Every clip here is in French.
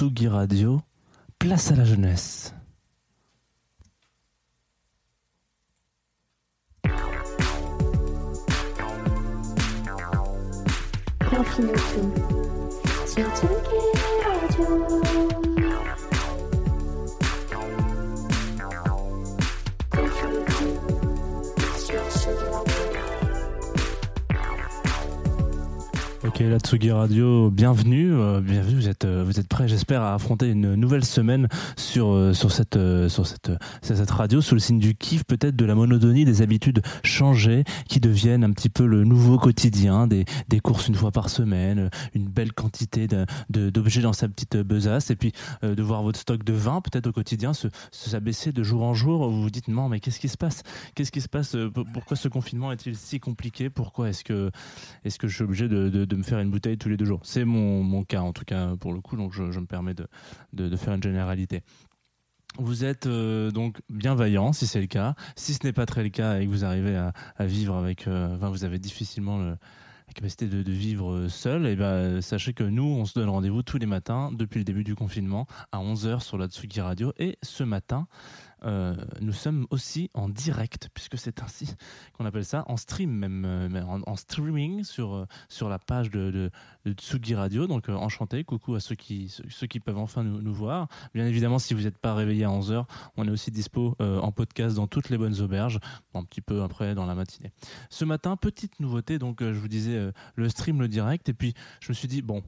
Tsugi Radio, place à la jeunesse. Ok, la Tsugi Radio, bienvenue, euh, bienvenue. Vous êtes, euh, vous êtes prêts, j'espère, à affronter une nouvelle semaine sur euh, sur cette sur cette sur cette radio sous le signe du kiff, peut-être de la monotonie, des habitudes changées qui deviennent un petit peu le nouveau quotidien, des des courses une fois par semaine, une belle quantité d'objets dans sa petite besace, et puis de voir votre stock de vin peut-être au quotidien se se s'abaisser de jour en jour. Vous vous dites non, mais qu'est-ce qui se passe? Qu'est-ce qui se passe Pourquoi ce confinement est-il si compliqué? Pourquoi est-ce que est-ce que je suis obligé de, de- de faire une bouteille tous les deux jours C'est mon, mon cas en tout cas pour le coup, donc je, je me permets de, de- faire une généralité. Vous êtes euh, donc bienveillant si c'est le cas. Si ce n'est pas très le cas et que vous arrivez à, vivre avec, euh, vous avez difficilement le- la capacité de, vivre euh, seul, et ben sachez que nous on se donne rendez-vous tous les matins depuis le début du confinement à 11h sur la Tsugi Radio et ce matin euh, nous sommes aussi en direct puisque c'est ainsi qu'on appelle ça en stream même euh, en, streaming sur euh, sur la page de, de, Tsugi Radio. Donc enchanté. Coucou à ceux qui ceux, qui peuvent enfin nous, nous voir. Bien évidemment si vous n'êtes pas réveillé à 11h on est aussi dispo en podcast dans toutes les bonnes auberges un petit peu après dans la matinée. Ce matin petite nouveauté. Donc je vous disais le stream le direct. Et puis je me suis dit bon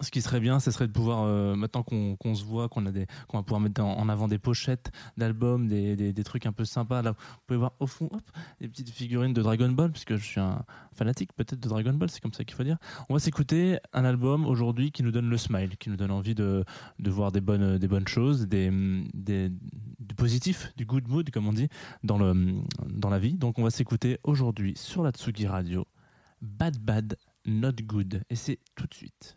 ce qui serait bien, ce serait de pouvoir, euh, maintenant qu'on se voit, qu'on va pouvoir mettre en, avant des pochettes d'albums, des, des, des trucs un peu sympas. Là, vous pouvez voir au fond, hop, des petites figurines de Dragon Ball, puisque je suis un fanatique peut-être de Dragon Ball, c'est comme ça qu'il faut dire. On va s'écouter un album aujourd'hui qui nous donne le smile, qui nous donne envie de, de voir des bonnes, des bonnes choses, des, des, du positif, du good mood, comme on dit, dans, le, dans la vie. Donc on va s'écouter aujourd'hui sur la Tsugi Radio, Bad Bad Not Good. Et c'est tout de suite.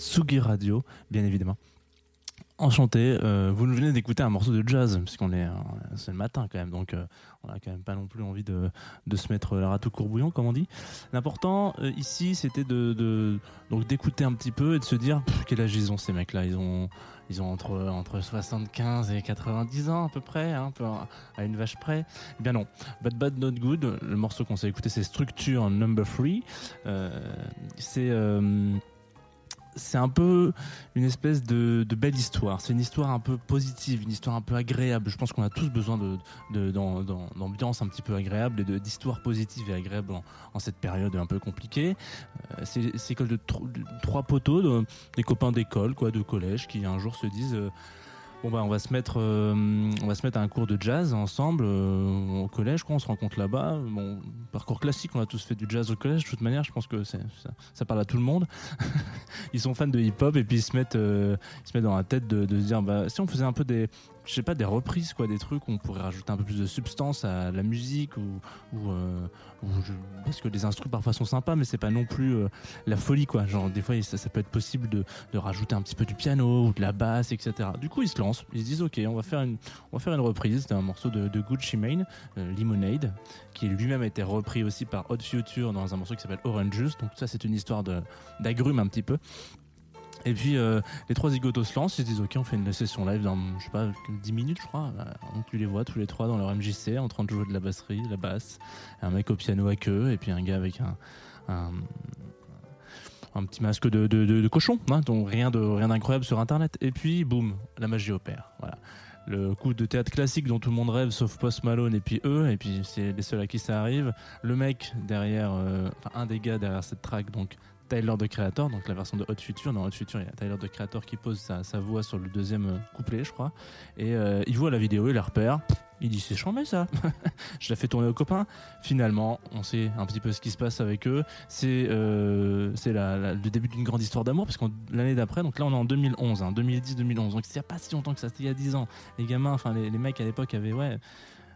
Tsugi Radio, bien évidemment. Enchanté, euh, vous nous venez d'écouter un morceau de jazz, puisqu'on est, euh, c'est le matin quand même, donc euh, on a quand même pas non plus envie de, se mettre la rate au courbouillon, comme on dit. L'important ici, c'était de, d'écouter un petit peu et de se dire quel âge ils ont ces mecs-là? Ils ont, ils ont entre, entre 75 et 90 ans à peu près, hein, peu à une vache près. Eh bien non, Bad Bad Not Good, le morceau qu'on s'est écouté, c'est Structure Number 3. c'est c'est un peu une espèce de, belle histoire. C'est une histoire un peu positive, une histoire un peu agréable. Je pense qu'on a tous besoin de, de- d'am- d'am- d'ambiance un petit peu agréable et de- d'histoires positives et agréables en, cette période un peu compliquée. Euh, c'est c'est école de, tro- de trois poteaux, de- des copains d'école, quoi, de collège, qui un jour se disent. euh, Bon on va se mettre euh, on va se mettre à un cours de jazz ensemble euh, au collège quoi. On se rencontre là-bas. Bon parcours classique on a tous fait du jazz au collège de toute manière. Je pense que ça parle à tout le monde. Ils sont fans de hip-hop et puis ils se mettent, euh, ils se mettent dans la tête de, de se dire bah, si on faisait un peu des, je sais pas, des reprises, quoi, des trucs où on pourrait rajouter un peu plus de substance à la musique ou, ou, euh, ou je- parce que les instruments parfois sont sympas, mais c'est pas non plus euh, la folie, quoi. Genre des fois ça, peut être possible de, rajouter un petit peu du piano ou de la basse, etc. Du coup ils se lancent, ils se disent ok, on va faire une, on va faire une reprise d'un morceau de, de Gucci Mane, euh, Lemonade, qui lui-même a été repris aussi par Odd Future dans un morceau qui s'appelle Orange Juice. Donc ça c'est une histoire d'agrumes un petit peu. Et puis euh, les trois zigotos se lancent, ils se disent ok on fait une session live dans je sais pas 10 minutes je crois. Euh, Donc tu les vois tous les trois dans leur MJC en train de jouer de la basserie, de la basse, un mec au piano à queue et puis un gars avec un, un, petit masque de cochon, hein, donc rien de rien d'incroyable sur internet. Et puis boum, la magie opère. Voilà. Le coup de théâtre classique dont tout le monde rêve sauf Post Malone et puis eux, et puis c'est les seuls à qui ça arrive. Le mec derrière, euh, enfin un des gars derrière cette track, donc Tyler de Creator, donc la version de Hot Future. Dans Hot Future, il y a Tyler de Creator qui pose sa, voix sur le deuxième euh, couplet, je crois. Et euh, il voit la vidéo, il la repère. Il dit c'est chambé ça. je la fais tourner aux copains. Finalement, on sait un petit peu ce qui se passe avec eux. C'est euh, le début d'une grande histoire d'amour parce l'année d'après, donc là on est en 2011, hein, 2010-2011. Donc il pas si longtemps que ça, c'était il y a 10 ans. Les gamins, enfin les, les mecs à l'époque avaient ouais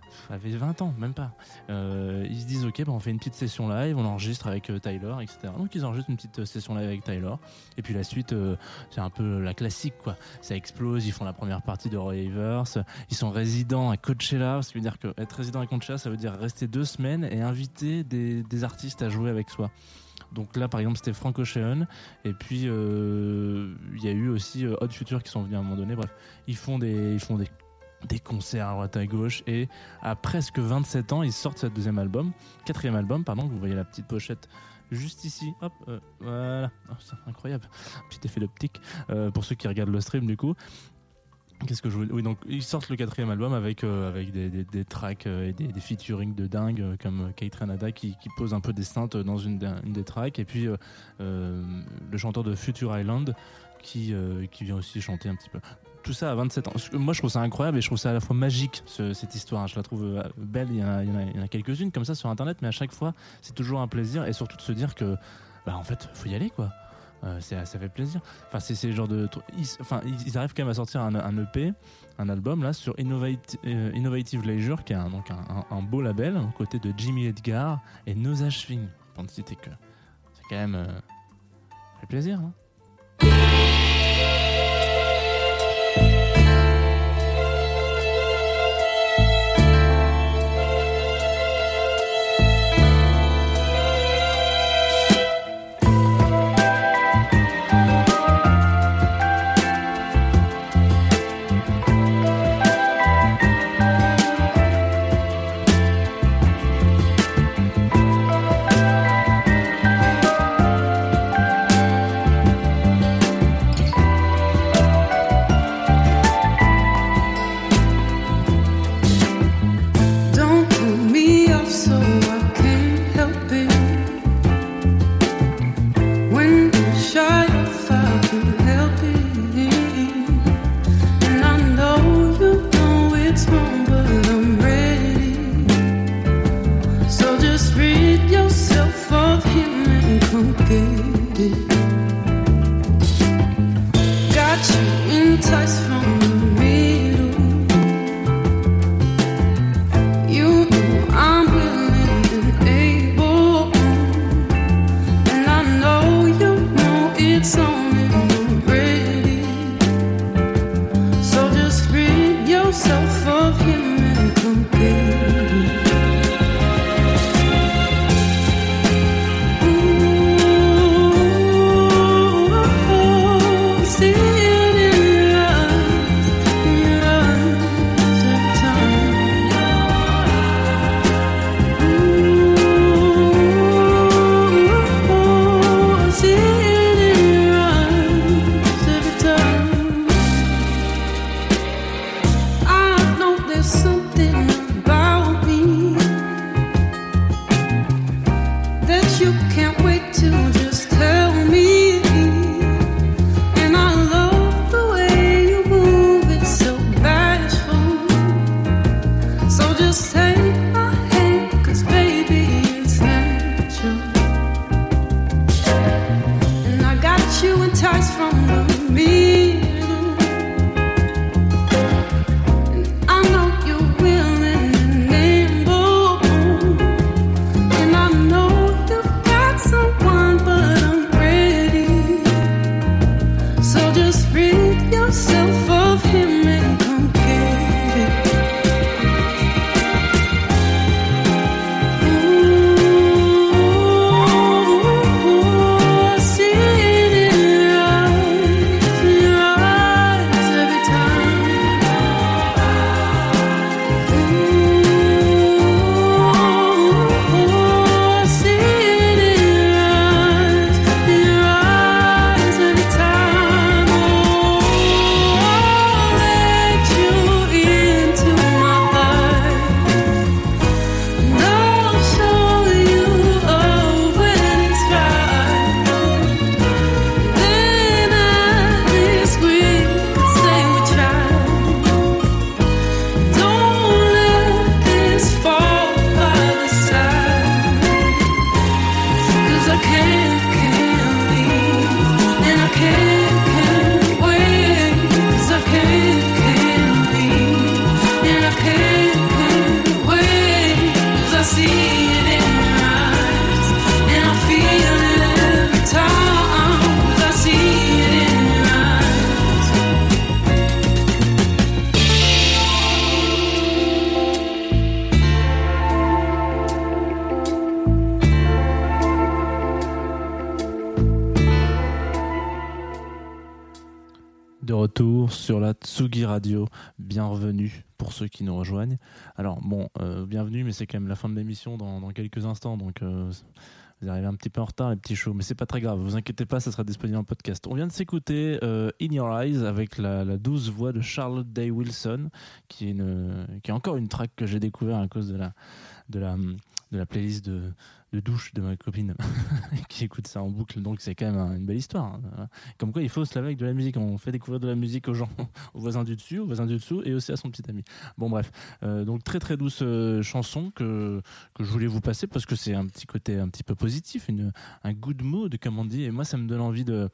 pff, avaient 20 ans, même pas. Euh, ils se disent ok, bah, on fait une petite session live, on enregistre avec euh, Tyler, etc. Donc ils enregistrent une petite euh, session live avec Tyler. Et puis la suite, euh, c'est un peu la classique quoi. Ça explose, ils font la première partie de Roy Evers. Ils sont résidents à Coachella, ce qui veut dire que être résident à Coachella, ça veut dire rester deux semaines et inviter des, artistes à jouer avec soi. Donc là, par exemple, c'était Frank Ocean. Et puis, il y a eu aussi Odd Future qui sont venus à un moment donné. Bref, ils font des, ils font des, des concerts à droite à gauche. Et à presque 27 ans, ils sortent ce deuxième album, quatrième album, pardon. Vous voyez la petite pochette juste ici. Hop, euh, voilà. Oh, c'est incroyable. Petit effet d'optique euh, pour ceux qui regardent le stream du coup. Qu'est-ce que je voulais Oui, donc ils sortent le quatrième album avec, euh, avec des, des, des tracks et des, des featuring de dingue comme Kate Renada qui, qui pose un peu des synths dans une, une des tracks et puis le chanteur de Future Island qui, euh, qui vient aussi chanter un petit peu. Tout ça à 27 ans. Moi, je trouve ça incroyable et je trouve ça à la fois magique, ce- cette histoire. Je la trouve euh, belle. Il y en a, quelques-unes comme ça sur Internet, mais à chaque fois, c'est toujours un plaisir et surtout de se dire que, bah, en fait, faut y aller, quoi. Euh, ça fait plaisir. Enfin, c'est le genre de. Ils, enfin, ils arrivent quand même à sortir un, EP, un album là sur Innovative Leisure, qui est un, donc un beau label, aux côtés de Jimmy Edgar et Noza Schwing, pour ne citer que. C'est quand même. euh, ça fait plaisir, hein me. Sur la Tsugi Radio. Bienvenue pour ceux qui nous rejoignent. Alors bon, euh, bienvenue, mais c'est quand même la fin de l'émission dans, quelques instants, donc euh, vous arrivez un petit peu en retard, les petits shows, mais c'est pas très grave. Vous inquiétez pas, ça sera disponible en podcast. On vient de s'écouter euh, In Your Eyes avec la, douce voix de Charlotte Day Wilson, qui est, encore une track que j'ai découvert à cause de la playlist de, de douche de ma copine qui écoute ça en boucle. Donc c'est quand même un- une belle histoire. hein. Comme quoi, il faut se laver avec de la musique. On fait découvrir de la musique aux gens, aux voisins du dessus, aux voisins du dessous et aussi à son petit ami. Bon, bref. Euh, donc très très douce euh, chanson que, que je voulais vous passer parce que c'est un petit côté un petit peu positif, une, un good mood, comme on dit. Et moi, ça me donne envie de,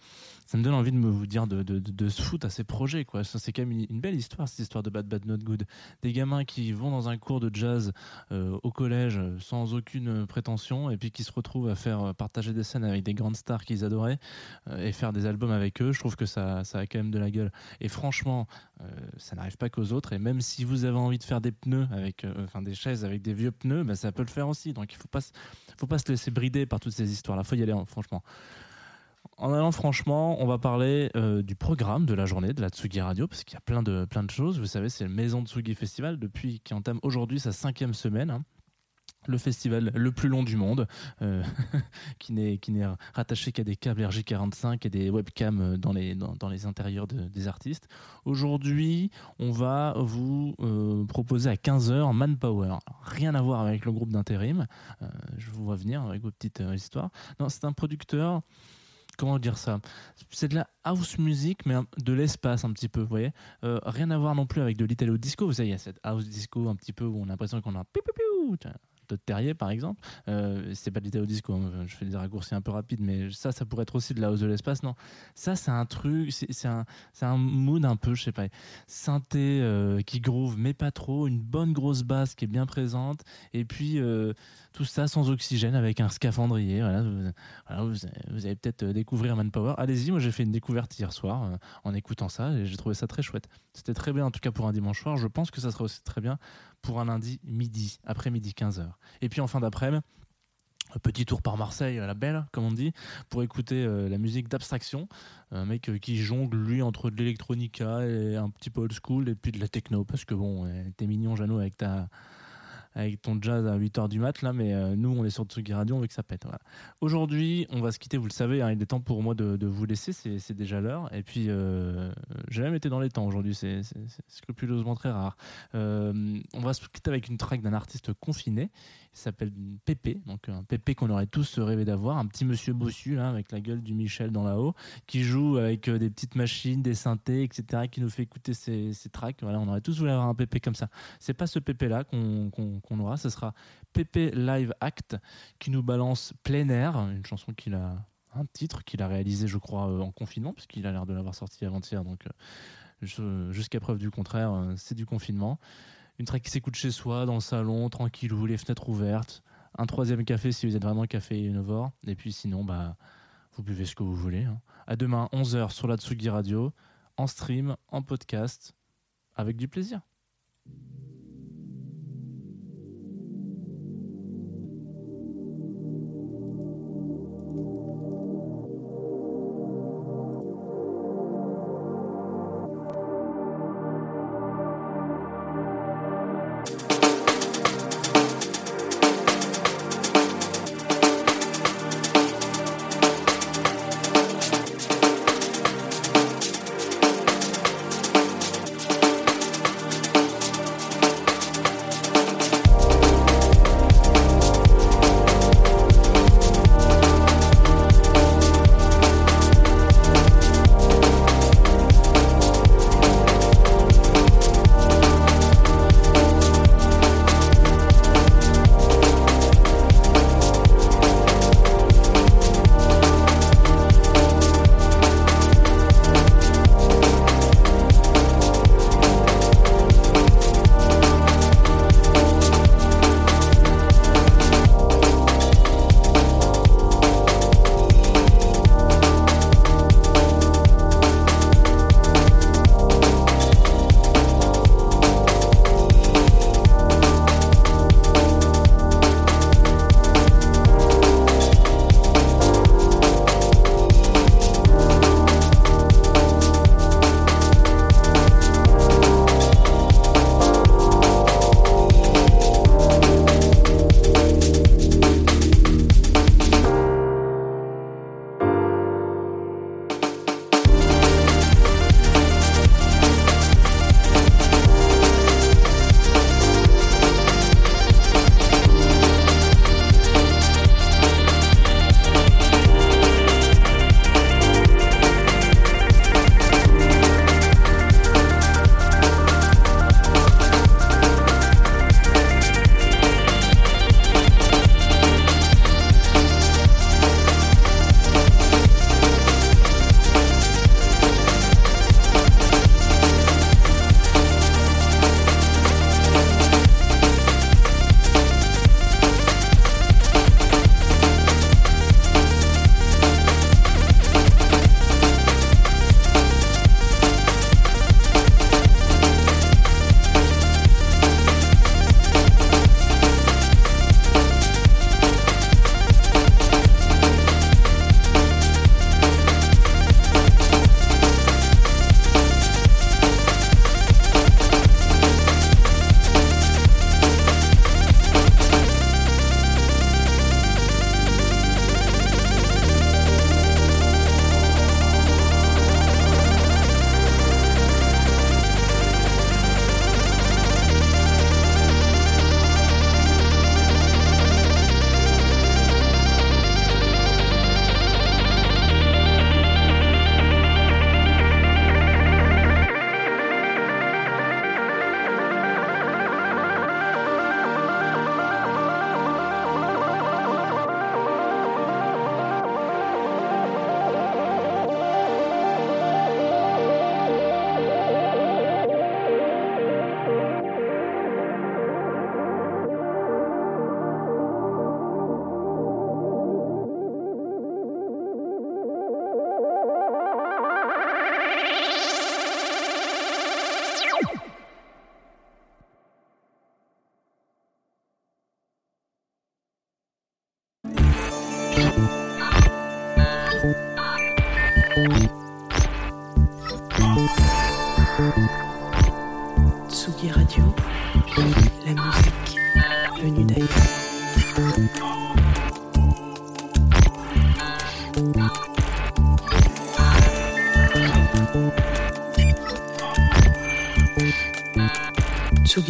ça me donne envie de me vous dire de, de, se foutre à ces projets. Quoi. Ça, c'est quand même une, belle histoire, cette histoire de Bad Bad Not Good. Des gamins qui vont dans un cours de jazz euh, au collège sans aucune prétention et puis qui se retrouvent à faire euh, partager des scènes avec des grandes stars qu'ils adoraient euh, et faire des albums avec eux. Je trouve que ça, ça a quand même de la gueule. Et franchement, euh, ça n'arrive pas qu'aux autres. Et même si vous avez envie de faire des pneus avec, enfin des chaises avec des vieux pneus, ben, ça peut le faire aussi. Donc il faut pas, faut pas se laisser brider par toutes ces histoires-là. Faut y aller, hein, franchement. En allant franchement, on va parler du programme de la journée de la Tsugi Radio, parce qu'il y a plein de, plein de choses. Vous savez, c'est le Maison Tsugi Festival, depuis qui entame aujourd'hui sa cinquième semaine. hein. Le festival le plus long du monde, euh, qui n'est rattaché qu'à des câbles RJ45 et des webcams dans les, intérieurs de- des artistes. Aujourd'hui, on va vous euh, proposer à 15h Manpower. Rien à voir avec le groupe d'intérim, euh, je vous vois venir avec vos petites histoires. Non, c'est un producteur comment dire ça? C'est de la house music, mais de l'espace un petit peu, vous voyez? Rien à voir non plus avec de l'italo disco. Vous savez, il y a cette house disco un petit peu où on a l'impression qu'on a de Terrier par exemple. Euh, c'est pas de l'italo disco, hein, je fais des raccourcis un peu rapides, mais ça, ça pourrait être aussi de la house de l'espace. Non, ça, c'est un truc, c'est un, un mood un peu, je sais pas, synthé euh, qui groove, mais pas trop, une bonne grosse basse qui est bien présente, et puis euh, tout ça sans oxygène avec un scaphandrier. Voilà, vous, voilà, vous, allez peut-être euh, découvrir Manpower. Allez-y, moi j'ai fait une découverte hier soir en écoutant ça et j'ai trouvé ça très chouette. C'était très bien en tout cas pour un dimanche soir. Je pense que ça sera aussi très bien pour un lundi midi, après-midi 15h. Et puis en fin d'après-midi, petit tour par Marseille, à la belle, comme on dit, pour écouter euh, la musique d'abstraction. Un mec euh, qui jongle, lui, entre de l'électronica et un petit peu old school et puis de la techno. Parce que bon, euh, t'es mignon, Jeannot, avec ta avec ton jazz à 8h du mat là mais euh, nous on est sur Tsugi Radio on veut que ça pète aujourd'hui on va se quitter vous le savez hein, il est temps pour moi de, vous laisser c'est déjà l'heure. Et puis euh, j'ai même été dans les temps aujourd'hui c'est scrupuleusement très rare. Euh, on va se quitter avec une track d'un artiste confiné il s'appelle Pépé donc un Pépé qu'on aurait tous rêvé d'avoir un petit monsieur bossu avec la gueule du Michel dans la haut qui joue avec euh, des petites machines des synthés etc qui nous fait écouter ses, ses tracks voilà on aurait tous voulu avoir un Pépé comme ça c'est pas ce Pépé là qu'on aura, ce sera Pépé Live Act qui nous balance plein air, une chanson qu'il a, un titre qu'il a réalisé, je crois, euh, en confinement, puisqu'il a l'air de l'avoir sorti avant-hier, donc euh, jusqu'à preuve du contraire, c'est du confinement. Une track qui s'écoute chez soi, dans le salon, tranquillou, les fenêtres ouvertes, un troisième café si vous êtes vraiment caféinovore, et puis sinon, bah, vous buvez ce que vous voulez. hein. À demain, 11h sur la Tsugi Radio, en stream, en podcast, avec du plaisir.